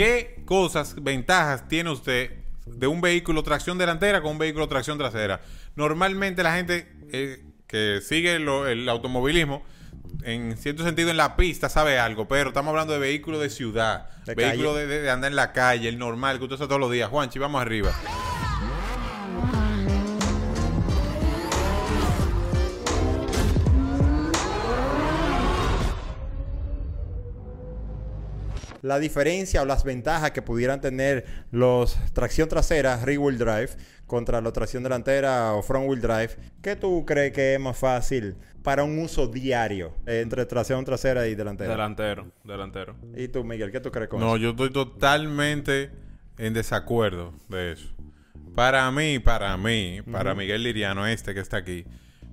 ¿Qué cosas, ventajas tiene usted de un vehículo tracción delantera con un vehículo tracción trasera? Normalmente la gente eh, que sigue lo- el automovilismo, en cierto sentido en la pista sabe algo, pero estamos hablando de vehículos de ciudad, De vehículos calle. de, de- de andar en la calle, el normal, que usted usa todos los días. Juanchi, vamos arriba. La diferencia o las ventajas que pudieran tener los tracción trasera, rear wheel drive, contra la tracción delantera o front wheel drive, ¿qué tú crees que es más fácil para un uso diario eh, entre tracción trasera y delantera? Delantero, delantero. y tú, Miguel, ¿qué tú crees con No, eso? yo estoy totalmente en desacuerdo de eso. Para mí, para mí, para Miguel Liriano, este que está aquí,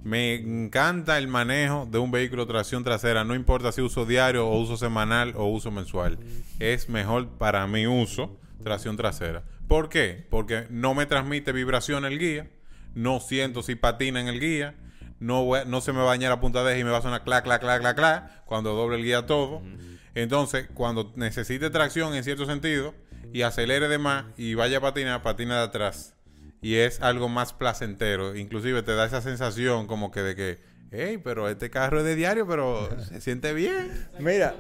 me encanta el manejo de un vehículo de tracción trasera, no importa si uso diario o uso semanal o uso mensual. Es mejor para mi uso tracción trasera. ¿Por qué? Porque no me transmite vibración el guía, no siento si patina en el guía, no, se me va a dañar la punta de y me va a sonar clac, clac, clac, clac, clac, cuando doble el guía todo. Entonces, cuando necesite tracción en cierto sentido y acelere de más y vaya a patinar, patina de atrás. Y es algo más placentero. Inclusive te da esa sensación como que de que, hey, pero este carro es de diario, pero se siente bien. Mira,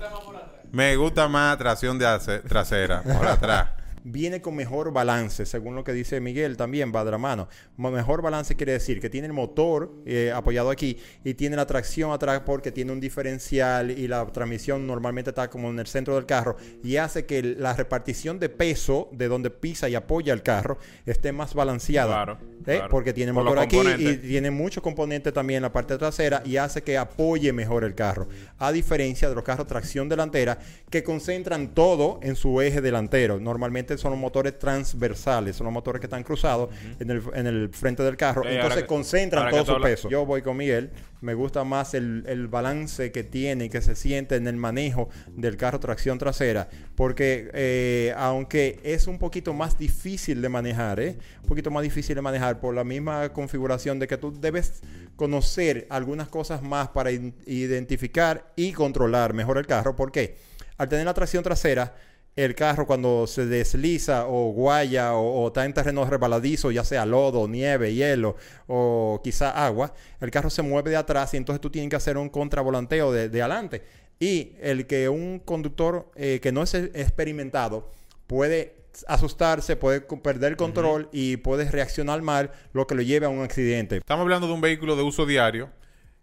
Me gusta más tracción de trasera, por atrás. Viene con mejor balance, según lo que dice Miguel también, va de la mano. Mejor balance quiere decir que tiene el motor eh, apoyado aquí y tiene la tracción atrás porque tiene un diferencial y la transmisión normalmente está como en el centro del carro y hace que la repartición de peso de donde pisa y apoya el carro esté más balanceada. Claro, ¿eh? claro. Porque tiene Por motor aquí y tiene muchos componentes también en la parte trasera y hace que apoye mejor el carro. A diferencia de los carros tracción delantera que concentran todo en su eje delantero. Normalmente son los motores transversales, son los motores que están cruzados en, el, en el frente del carro. Entonces que- concentran todo su peso. Yo voy con Miguel. Me gusta más el, el balance que tiene y que se siente en el manejo del carro tracción trasera. Porque eh, aunque es un poquito más difícil de manejar, ¿eh? un poquito más difícil de manejar por la misma configuración de que tú debes conocer algunas cosas más para identificar y controlar mejor el carro. ¿Por qué? Al tener la tracción trasera, el carro cuando se desliza o guaya o, o está en terreno resbaladizo, ya sea lodo, nieve, hielo o quizá agua, el carro se mueve de atrás y entonces tú tienes que hacer un contravolanteo de, de adelante. Y el que un conductor eh, que no es experimentado puede asustarse, puede perder el control y puede reaccionar mal, lo que lo lleve a un accidente. Estamos hablando de un vehículo de uso diario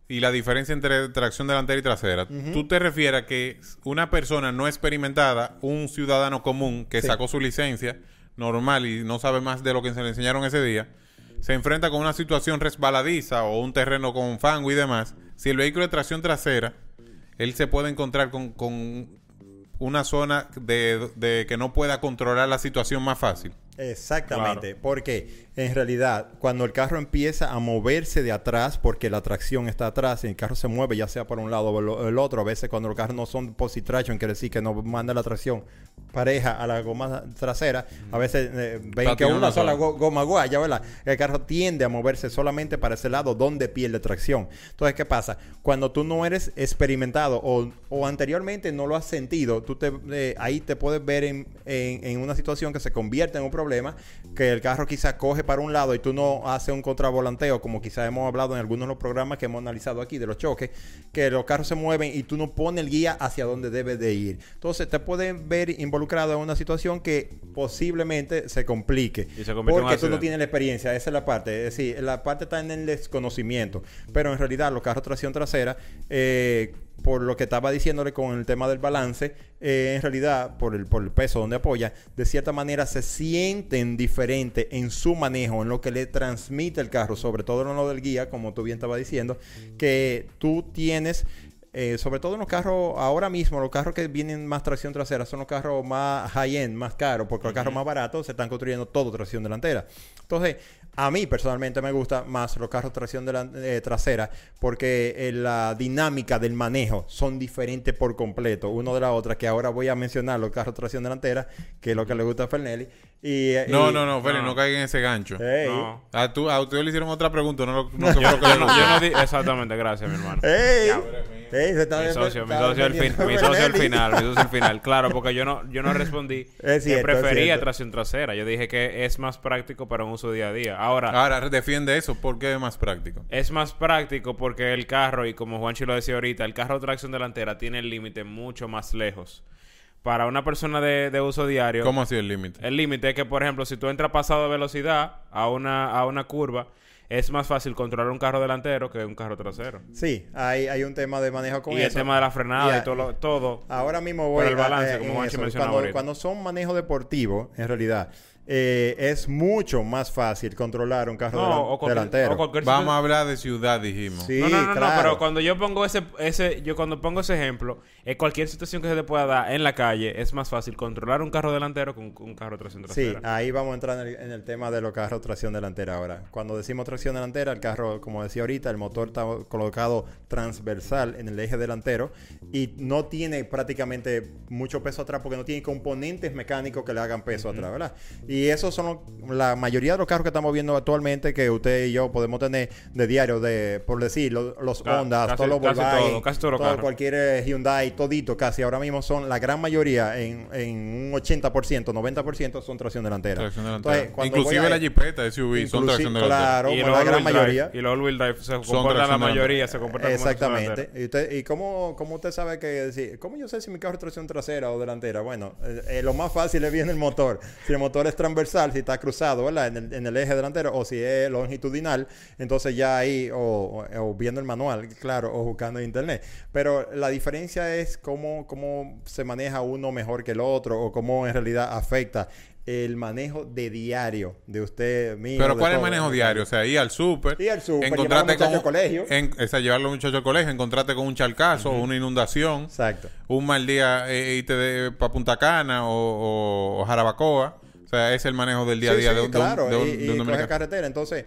y la diferencia entre tracción delantera y trasera. Tú te refieres a que una persona no experimentada, un ciudadano común que Sí. sacó su licencia normal y no sabe más de lo que se le enseñaron ese día, se enfrenta con una situación resbaladiza o un terreno con fango y demás. Si el vehículo de tracción trasera, él se puede encontrar con, con una zona de, de que no pueda controlar la situación más fácil. Exactamente, porque en realidad cuando el carro empieza a moverse de atrás, porque la tracción está atrás y el carro se mueve ya sea por un lado o el- otro, a veces cuando los carros no son posit traction, quiere decir que no manda la tracción pareja a la goma trasera, a veces eh, ven Patina que una una sola sola. go- goma guaya, ¿verdad? El carro tiende a moverse solamente para ese lado donde pierde tracción. Entonces, ¿qué pasa? Cuando tú no eres experimentado o, o anteriormente no lo has sentido, tú te, eh, ahí te puedes ver en, en- en una situación que se convierte en un problema, que el carro quizá coge para un lado y tú no haces un contravolanteo, como quizá hemos hablado en algunos de los programas que hemos analizado aquí de los choques, que los carros se mueven y tú no pones el guía hacia donde debe de ir. Entonces, te pueden ver involucrado en una situación que posiblemente se complique. Y se porque tú no tienes la experiencia, esa es la parte. Es decir, la parte está en el desconocimiento. Pero en realidad, los carros tracción trasera, eh, por lo que estaba diciéndole con el tema del balance, eh, en realidad, por el, por el peso donde apoya, de cierta manera se sienten diferentes en su manejo, en lo que le transmite el carro, sobre todo en lo del guía, como tú bien estabas diciendo, que tú tienes. Eh, sobre todo en los carros, ahora mismo, los carros que vienen más tracción trasera son los carros más high-end, más caros, porque los carros más baratos se están construyendo todo tracción delantera. Entonces, a mí personalmente me gusta más los carros tracción eh, trasera porque eh, la dinámica del manejo son diferentes por completo, uno de la otra, que ahora voy a mencionar los carros tracción delantera, que es lo que le gusta a Fernelli. Y, No, y- no, no, Félix, no, no. caiga en ese gancho. Ey, No. A, tú, a usted le hicieron otra pregunta, no, lo- no, sé Yo, no, yo no di- exactamente, gracias, mi hermano. se está Mi socio, mi socio al fin- mi socio al final, mi socio al final. Claro, porque yo no, yo no respondí Es cierto, que prefería tracción trasera. Yo dije que es más práctico para un uso día a día. Ahora, Ahora, defiende eso. ¿Por qué es más práctico? es más práctico porque el carro, y como Juanchi lo decía ahorita, el carro de tracción delantera tiene el límite mucho más lejos. Para una persona de, de uso diario, ¿Cómo así el límite? el límite es que, por ejemplo, si tú entras pasado de velocidad a una, a una curva, es más fácil controlar un carro delantero que un carro trasero. Sí, hay, hay un tema de manejo con y el eso. tema de la frenada Y y, a- todo. lo- todo. Ahora mismo voy Pero el a- balance, a- como en Juanchi eso. mencionaba cuando, ahorita. cuando son manejo deportivo, en realidad, eh, es mucho más fácil controlar un carro No, delan- o cualquier, delantero. o Vamos a hablar de ciudad, dijimos. Sí, no, no, no, no, claro. pero cuando yo pongo ese, ese, yo cuando pongo ese ejemplo, es cualquier situación que se te pueda dar en la calle, es más fácil controlar un carro delantero con un carro tracción Sí, trasera. ahí vamos a entrar en el, en el tema de los carros tracción delantera ahora. Cuando decimos tracción delantera, el carro, como decía ahorita, el motor está colocado transversal en el eje delantero y no tiene prácticamente mucho peso atrás porque no tiene componentes mecánicos que le hagan peso atrás, ¿verdad? Y esos son la mayoría de los carros que estamos viendo actualmente que usted y yo podemos tener de diario, de por decir, los, los Hondas, casi- todos los casi Volkswagen, todo, casi todo, cualquier eh, Hyundai, todito casi ahora mismo son la gran mayoría en, en un 80%, 90% son tracción delantera. Tracción delantera. Entonces, Inclusive a- la jipeta SUV son tracción delantera. Claro, y como la gran drive- mayoría. y los all-wheel drive se comportan la mayoría, se comportan como. Exactamente. ¿Y, usted, ¿Y cómo, cómo usted sabe que si- ¿Cómo yo sé si mi carro es tracción trasera o delantera? Bueno, eh, eh, lo más fácil es bien el motor. Si el motor es transversal, si está cruzado, ¿verdad? En el, en el eje delantero, o si es longitudinal, entonces ya ahí, o, viendo el manual, claro, o buscando en internet. Pero la diferencia es cómo, cómo se maneja uno mejor que el otro, o cómo en realidad afecta el manejo de diario de usted mismo. Pero ¿cuál es el manejo diario? O sea, ir al súper. Ir al súper, encontrarte con al colegio. En, o sea, llevar a los muchachos al colegio, encontrarte con un charcazo o una inundación. Exacto. Un mal día eh, irte para Punta Cana o, o- o Jarabacoa. O sea, es el manejo del día a día sí, de, un- de un- claro, de un- y, de un y coge dominicano. carretera. Entonces,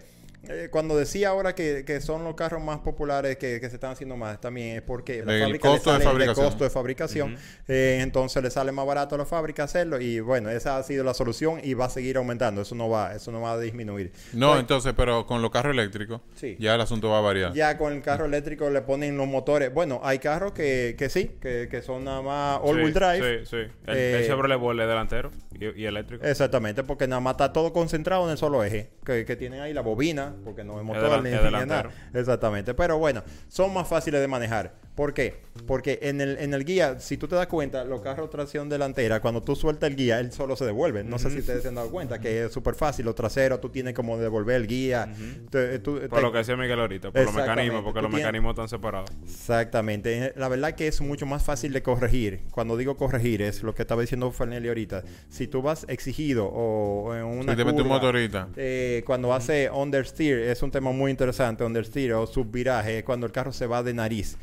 eh, cuando decía ahora que, que son los carros más populares que, que se están haciendo más, también es porque la El fábrica le costo de fabricación. costo de fabricación. Eh, entonces le sale más barato a la fábrica hacerlo y bueno, esa ha sido la solución y va a seguir aumentando. Eso no va, eso no va a disminuir. No, Pues, entonces, pero con los carros eléctricos, Sí. ya el asunto va a variar. ya con el carro eléctrico le ponen los motores. Bueno, hay carros que, que sí, que, que son nada más all-wheel Sí, drive. Sí, sí. El, Eh, el Chevrolet delantero y, y eléctrico. Exactamente, porque nada más está todo concentrado en el solo eje, que, que tienen ahí la bobina, porque no es motor ni, nada. Exactamente, pero bueno, son más fáciles de manejar. ¿Por qué? Porque en el, en el guía, si tú te das cuenta, los carros tracción delantera, cuando tú sueltas el guía, él solo se devuelve. No sé si ustedes se han dado cuenta que es súper fácil. Los traseros, tú tienes como devolver el guía. Te- tú- Por te- lo que decía Miguel ahorita, por los mecanismos, porque los tienes- mecanismos están separados. Exactamente. La verdad que es mucho más fácil de corregir. Cuando digo corregir es lo que estaba diciendo Fernelli ahorita. Si tú vas exigido o, en una Si te metes un curva, motorista. eh, cuando hace understeer, es un tema muy interesante, understeer o subviraje, cuando el carro se va de nariz.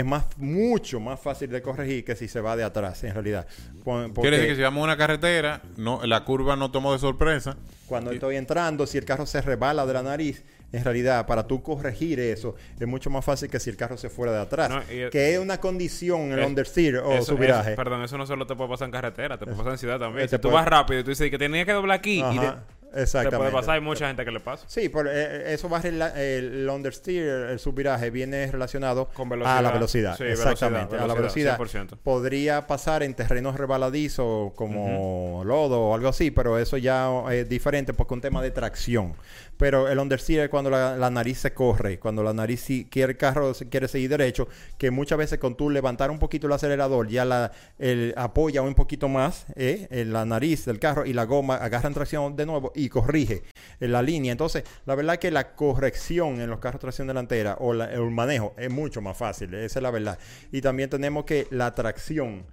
Es más, mucho más fácil de corregir que si se va de atrás, en realidad. Porque Quiere decir que si vamos a una carretera, no, la curva no tomó de sorpresa. cuando estoy entrando, si el carro se rebala de la nariz, en realidad, para tú corregir eso, es mucho más fácil que si el carro se fuera de atrás. No, y- que es una condición el Es- understeer o Eso- subviraje. eso- perdón, eso no solo te puede pasar en carretera, te puede pasar en ciudad también. Este Si tú puede- vas rápido y tú dices que tenía que doblar aquí y Ajá, te- te exactamente. puede pasar, hay mucha gente que le pasa. Sí, por, eh, eso va el understeer, el subviraje, viene relacionado Con velocidad. a la velocidad. Sí, Exactamente, velocidad, a la velocidad. velocidad, 100%. Podría pasar en terrenos rebaladizos como lodo o algo así, pero eso ya es diferente porque es un tema de tracción. Pero el understeer es cuando la, la nariz se corre, cuando la nariz si quiere el carro se quiere seguir derecho, que muchas veces con tú levantar un poquito el acelerador ya la el, apoya un poquito más eh, en la nariz del carro y la goma agarra tracción de nuevo y corrige en la línea. Entonces, la verdad que la corrección en los carros tracción delantera o la- el manejo es mucho más fácil, esa es la verdad. Y también tenemos que la tracción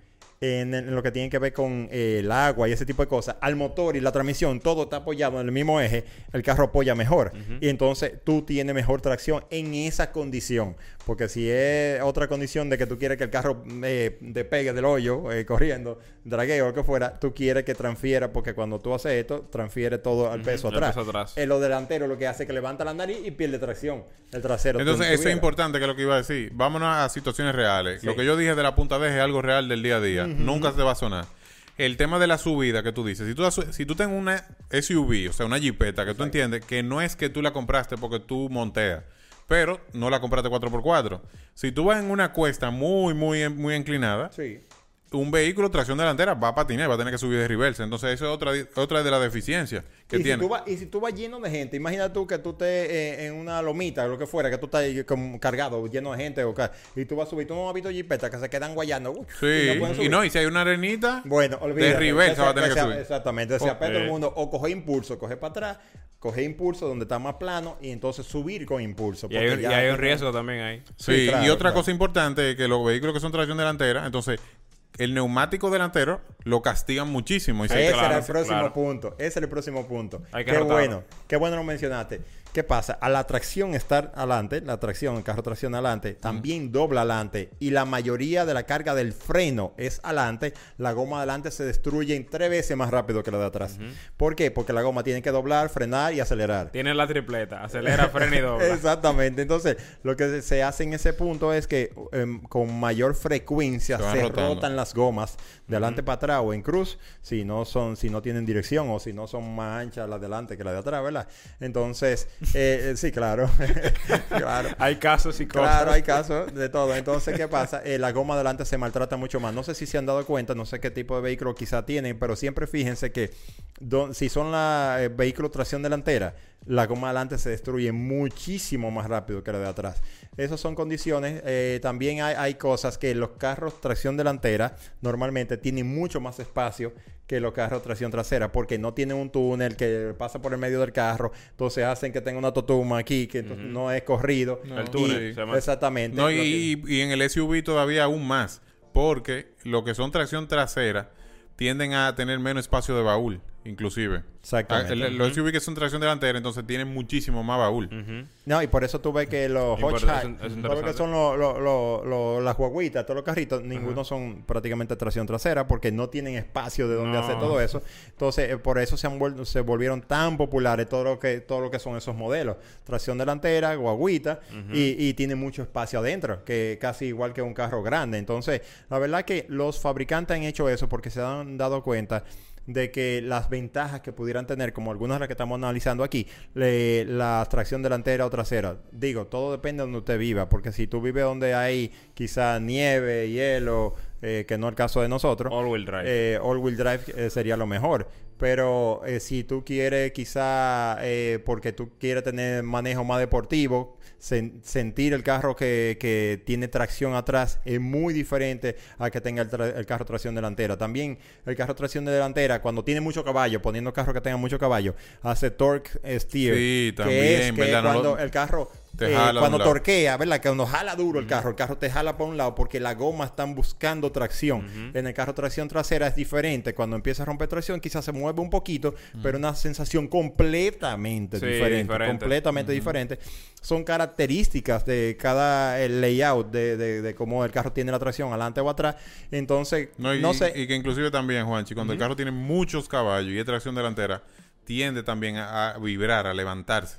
en, en lo que tiene que ver con eh, el agua y ese tipo de cosas, al motor y la transmisión, todo está apoyado en el mismo eje, el carro apoya mejor. Y entonces tú tienes mejor tracción en esa condición. Porque si es otra condición de que tú quieres que el carro eh, despegue del hoyo, eh, corriendo, dragueo o lo que fuera, tú quieres que transfiera, porque cuando tú haces esto, transfiere todo al peso el atrás. peso atrás. En lo delantero lo que hace es que levanta la nariz y pierde tracción. El trasero. Entonces, eso es importante, que es lo que iba a decir. Vámonos a situaciones reales. Sí. Lo que yo dije de la punta de eje es algo real del día a día. Nunca se va a sonar. El tema de la subida que tú dices. Si tú, si tú tienes una SUV, o sea, una jipeta, que tú entiendes que no es que tú la compraste porque tú monteas. pero no la compraste 4x4. Si tú vas en una cuesta muy, muy, muy inclinada, Sí. Un vehículo tracción delantera va a patinar, va a tener que subir de reversa. Entonces, eso es otra, otra de las deficiencias que y, tiene. Si tú vas, y si tú vas lleno de gente, imagina tú que tú estés eh, en una lomita, lo que fuera, que tú estás ahí como cargado, lleno de gente, y tú vas a subir, tú no has visto jipetas que se quedan guayando. uy, Sí, y no pueden y no, y si hay una arenita, Bueno, olvídate. de reversa va a tener que sea- subir. Exactamente. Ok. todo el mundo o coge impulso, coge para atrás, coge impulso donde está más plano y entonces subir con impulso. Y hay, un- porque y ya- hay un riesgo también ahí. Sí, Sí, claro, y otra claro. cosa importante es que los vehículos que son tracción delantera, entonces el neumático delantero lo castigan muchísimo. Y se- Ese claro, era el próximo claro. punto. Ese era el próximo punto. Hay que qué bueno. Qué bueno lo mencionaste. ¿Qué pasa? A la tracción estar adelante, la tracción, el carro tracción adelante, también dobla adelante. Y la mayoría de la carga del freno es adelante. La goma adelante se destruye en tres veces más rápido que la de atrás. ¿Por qué? Porque la goma tiene que doblar, frenar y acelerar. Tiene la tripleta. Acelera, frena y dobla. Exactamente. Entonces, lo que se hace en ese punto es que em, con mayor frecuencia Se se, van rotando. rotan las gomas de adelante para atrás o en cruz, si no son, si no tienen dirección o si no son más anchas las de adelante que las de atrás, ¿verdad? Entonces, eh, eh, sí, claro. claro. Hay casos y cosas. Claro, hay casos de todo. Entonces, ¿qué pasa? Eh, la goma adelante se maltrata mucho más. No sé si se han dado cuenta, no sé qué tipo de vehículo quizá tienen, pero siempre fíjense que don- si son la eh, vehículo tracción delantera, la goma adelante se destruye muchísimo más rápido que la de atrás. Esas son condiciones. Eh, también hay, hay cosas que los carros tracción delantera normalmente tienen mucho más espacio que los carros tracción trasera porque no tienen un túnel que pasa por el medio del carro. Entonces hacen que tenga una totuma aquí que no es corrido. No, El túnel, Y- se llama. Exactamente. No, que- y, y en el SUV todavía aún más, porque lo que son tracción trasera tienden a tener menos espacio de baúl, inclusive. Exactamente. Ah, Los SUV que son tracción delantera, entonces tienen muchísimo más baúl. No, y por eso tú ves que los es todo lo que son los- los- los- los- las guaguitas, todos los carritos, ninguno son prácticamente tracción trasera porque no tienen espacio de donde No. hacer todo eso. Entonces, eh, por eso se, han vuel- se volvieron tan populares todo lo que todo lo que son esos modelos. Tracción delantera, guaguita, y, y tiene mucho espacio adentro, que casi igual que un carro grande. Entonces, la verdad que los fabricantes han hecho eso porque se han dado cuenta de que las ventajas que pudieran tener, como algunas de las que estamos analizando aquí, le- la tracción delantera o trasera. Digo, todo depende de donde usted viva, porque si tú vives donde hay quizá nieve, hielo, eh, que no es el caso de nosotros, All-wheel drive. eh, all-wheel drive eh, sería lo mejor. Pero eh, si tú quieres quizá, eh, porque tú quieres tener manejo más deportivo, sen- sentir el carro que, que tiene tracción atrás es muy diferente a que tenga el, el carro tracción delantera. También el carro tracción delantera, cuando tiene mucho caballo, poniendo carro que tenga mucho caballo, hace torque steer. Sí, que también, es que ¿verdad? No cuando lo- el carro te eh, jala cuando torquea, ¿verdad? Que cuando jala duro el carro, el carro te jala por un lado porque las gomas están buscando tracción. En el carro tracción trasera es diferente. Cuando empieza a romper tracción, quizás se mueve un poquito, pero una sensación completamente Sí, diferente, diferente. completamente diferente. Son características de cada el layout de, de, de cómo el carro tiene la tracción, adelante o atrás. Entonces, No, y, no sé. y que inclusive también, Juanchi, cuando el carro tiene muchos caballos y es tracción delantera, tiende también a, a vibrar, a levantarse.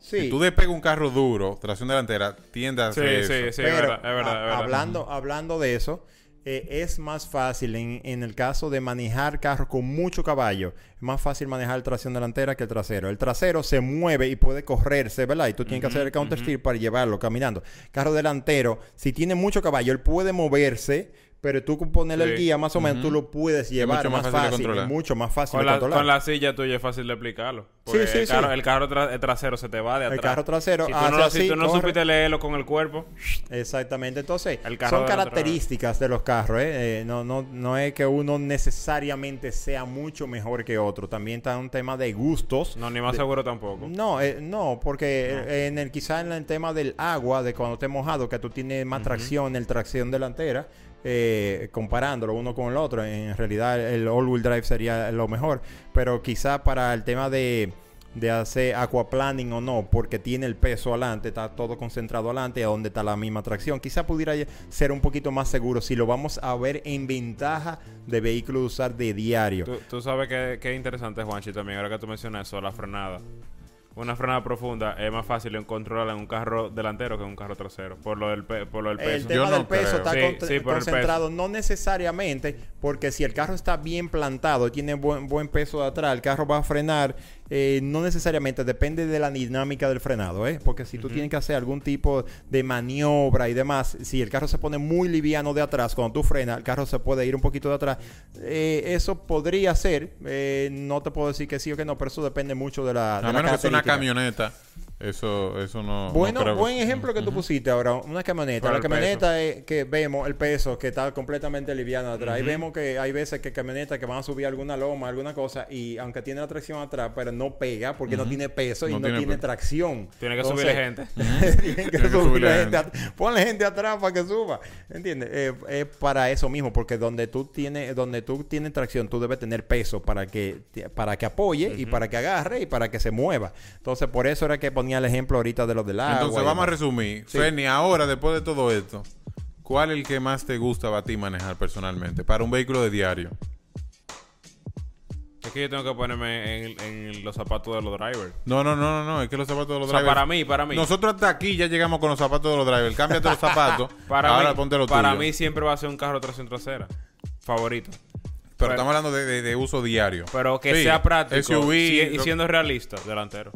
Sí. Si tú despegas un carro duro, tracción delantera, tiende a Sí, sí, eso. sí, es Pero, verdad, es verdad, a- es verdad. Hablando, hablando de eso, eh, es más fácil en, en el caso de manejar carros con mucho caballo, es más fácil manejar el tracción delantera que el trasero. El trasero se mueve y puede correrse, ¿verdad? Y tú tienes que hacer el counter steer para llevarlo caminando. Carro delantero, si tiene mucho caballo, él puede moverse, pero tú con ponerle el Sí. guía más o menos, tú lo puedes llevar mucho más más fácil de fácil, mucho más fácil Con de la, controlar. con la silla tuya es fácil de explicarlo. Porque sí, el sí. carro, el carro tra- el trasero se te va de El atrás. carro trasero si tú no, así, si tú no supiste leerlo con el cuerpo, Exactamente. Entonces, El son características de los carros. ¿eh? Eh, no, no, no es que uno necesariamente sea mucho mejor que otro. También está un tema de gustos. no, ni más seguro tampoco. No, eh, no, porque eh, en el en el tema del agua, de cuando esté mojado, que tú tienes más tracción en tracción delantera, eh, comparándolo uno con el otro, en realidad el all-wheel drive sería lo mejor, pero quizá para el tema de, de hacer aquaplaning o no, porque tiene el peso adelante, está todo concentrado adelante, a donde está la misma tracción, quizá pudiera ser un poquito más seguro si lo vamos a ver en ventaja de vehículo de usar de diario. Tú, tú sabes que, que es interesante, Juanchi, también, ahora que tú mencionas eso, la frenada. Una frenada profunda es más fácil controlarla en un carro delantero que en un carro trasero, por lo del, pe- por lo del El peso. tema Yo no del peso creo. está Sí, con- sí, por el concentrado no necesariamente porque si el carro está bien plantado, tiene buen, buen peso de atrás, el carro va a frenar eh, no necesariamente depende de la dinámica del frenado, ¿eh? Porque si tú tienes que hacer algún tipo de maniobra y demás, si el carro se pone muy liviano de atrás, cuando tú frenas, el carro se puede ir un poquito de atrás. Eh, eso podría ser, eh, no te puedo decir que sí o que no, pero eso depende mucho de la, de A la menos que sea una camioneta. Eso, eso no. no Bueno, que- buen ejemplo que tú pusiste ahora, una camioneta. La camioneta es que vemos el peso que está completamente liviano atrás. Y vemos que hay veces que camionetas que van a subir alguna loma, alguna cosa, y aunque tiene la tracción atrás, pero no pega porque no tiene peso y No no, tiene tracción. Tiene que Entonces, subirle gente. que Tiene que subirle subirle gente. Ponle gente atrás para que suba. ¿Entiendes? Eh, es para eso mismo, porque donde tú tienes, donde tú tienes tracción, tú debes tener peso para que, para que apoye y para que agarre y para que se mueva. Entonces, por eso era que ponía el ejemplo ahorita de los del agua. Entonces vamos a resumir. Sí. Ferni, ahora, después de todo esto, ¿cuál es el que más te gusta a ti manejar personalmente? Para un vehículo de diario. Es que yo tengo que ponerme en, en los zapatos de los drivers. No, no, no, no, no. Es que los zapatos de los O sea, drivers. para mí, para mí. Nosotros hasta aquí ya llegamos con los zapatos de los drivers. Cámbiate los zapatos. Para ahora mí, ponte los para tuyos. mí siempre va a ser un carro tracción trasera. Favorito. Pero estamos hablando de, de- de uso diario. Pero que Sí, sea práctico. SUV. si- y siendo realista, delantero.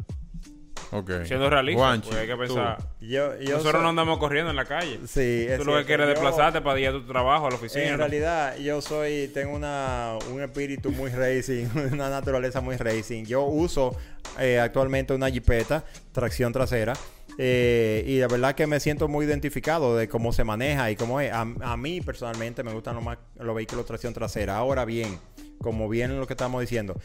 Ok. Siendo realista, pues hay que pensar. Yo, yo Nosotros soy- no andamos corriendo en la calle. Sí, Tú lo que quieres es Yo- desplazarte para ir a tu trabajo, a la oficina. En ¿no? realidad, yo soy, tengo una, un espíritu muy racing, una naturaleza muy racing. Yo uso eh, actualmente una jipeta, tracción trasera. eh, y la verdad que me siento muy identificado de cómo se maneja y cómo es. A, a mí personalmente me gustan los, más, los vehículos tracción trasera. Ahora bien, como bien lo que estamos diciendo,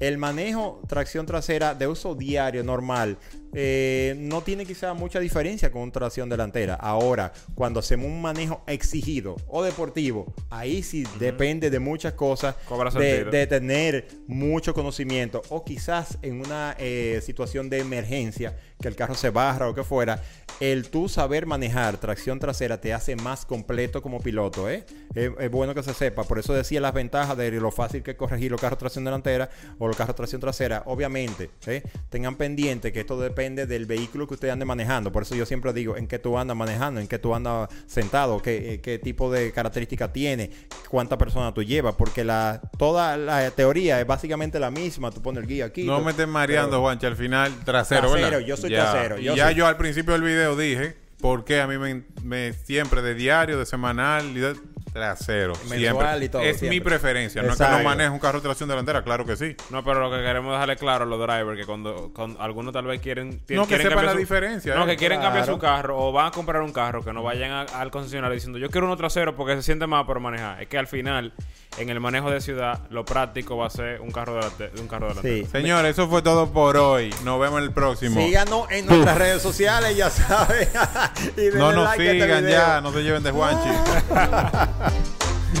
el manejo tracción trasera de uso diario normal eh, no tiene quizá mucha diferencia con tracción delantera. Ahora, cuando hacemos un manejo exigido o deportivo, ahí sí depende de muchas cosas, de, de tener mucho conocimiento o quizás en una eh, situación de emergencia, que el carro se barra o que fuera, el tú saber manejar tracción trasera te hace más completo como piloto, ¿eh? Es, es bueno que se sepa. Por eso decía las ventajas de lo fácil que es corregir los carros tracción delantera o los carros tracción trasera. Obviamente, ¿eh? tengan pendiente que esto depende del vehículo que usted ande manejando. Por eso yo siempre digo en qué tú andas manejando, en qué tú andas sentado, qué, eh, qué tipo de características tiene, cuántas personas tú llevas, porque la, toda la teoría es básicamente la misma. Tú pones el guía aquí. No tú- me estés mareando, pero- Juanchi, al final trasero, Trasero, ¿verdad? yo soy Ya. trasero, yo ya soy- yo al principio del video dije por qué a mí me, me- siempre de diario, de semanal y de trasero. Mensual siempre. y todo, Es siempre. mi preferencia. No es que no manejo un carro de tracción delantera, claro que sí. No, pero lo que queremos dejarle claro a los drivers que cuando, cuando algunos tal vez quieren, No, que quieren sepan cambiar la su- diferencia, No, eh. que quieren cambiar su carro o van a comprar un carro que no vayan a- al concesionario diciendo yo quiero uno trasero porque se siente más para manejar. Es que al final en el manejo de ciudad lo práctico va a ser un carro delante, un carro delantero. Sí. Señores, eso fue todo por hoy. Nos vemos en el próximo. Síganos en nuestras redes sociales, ya saben. y denle no nos like a este sigan video. ya, no se lleven de Juanchi.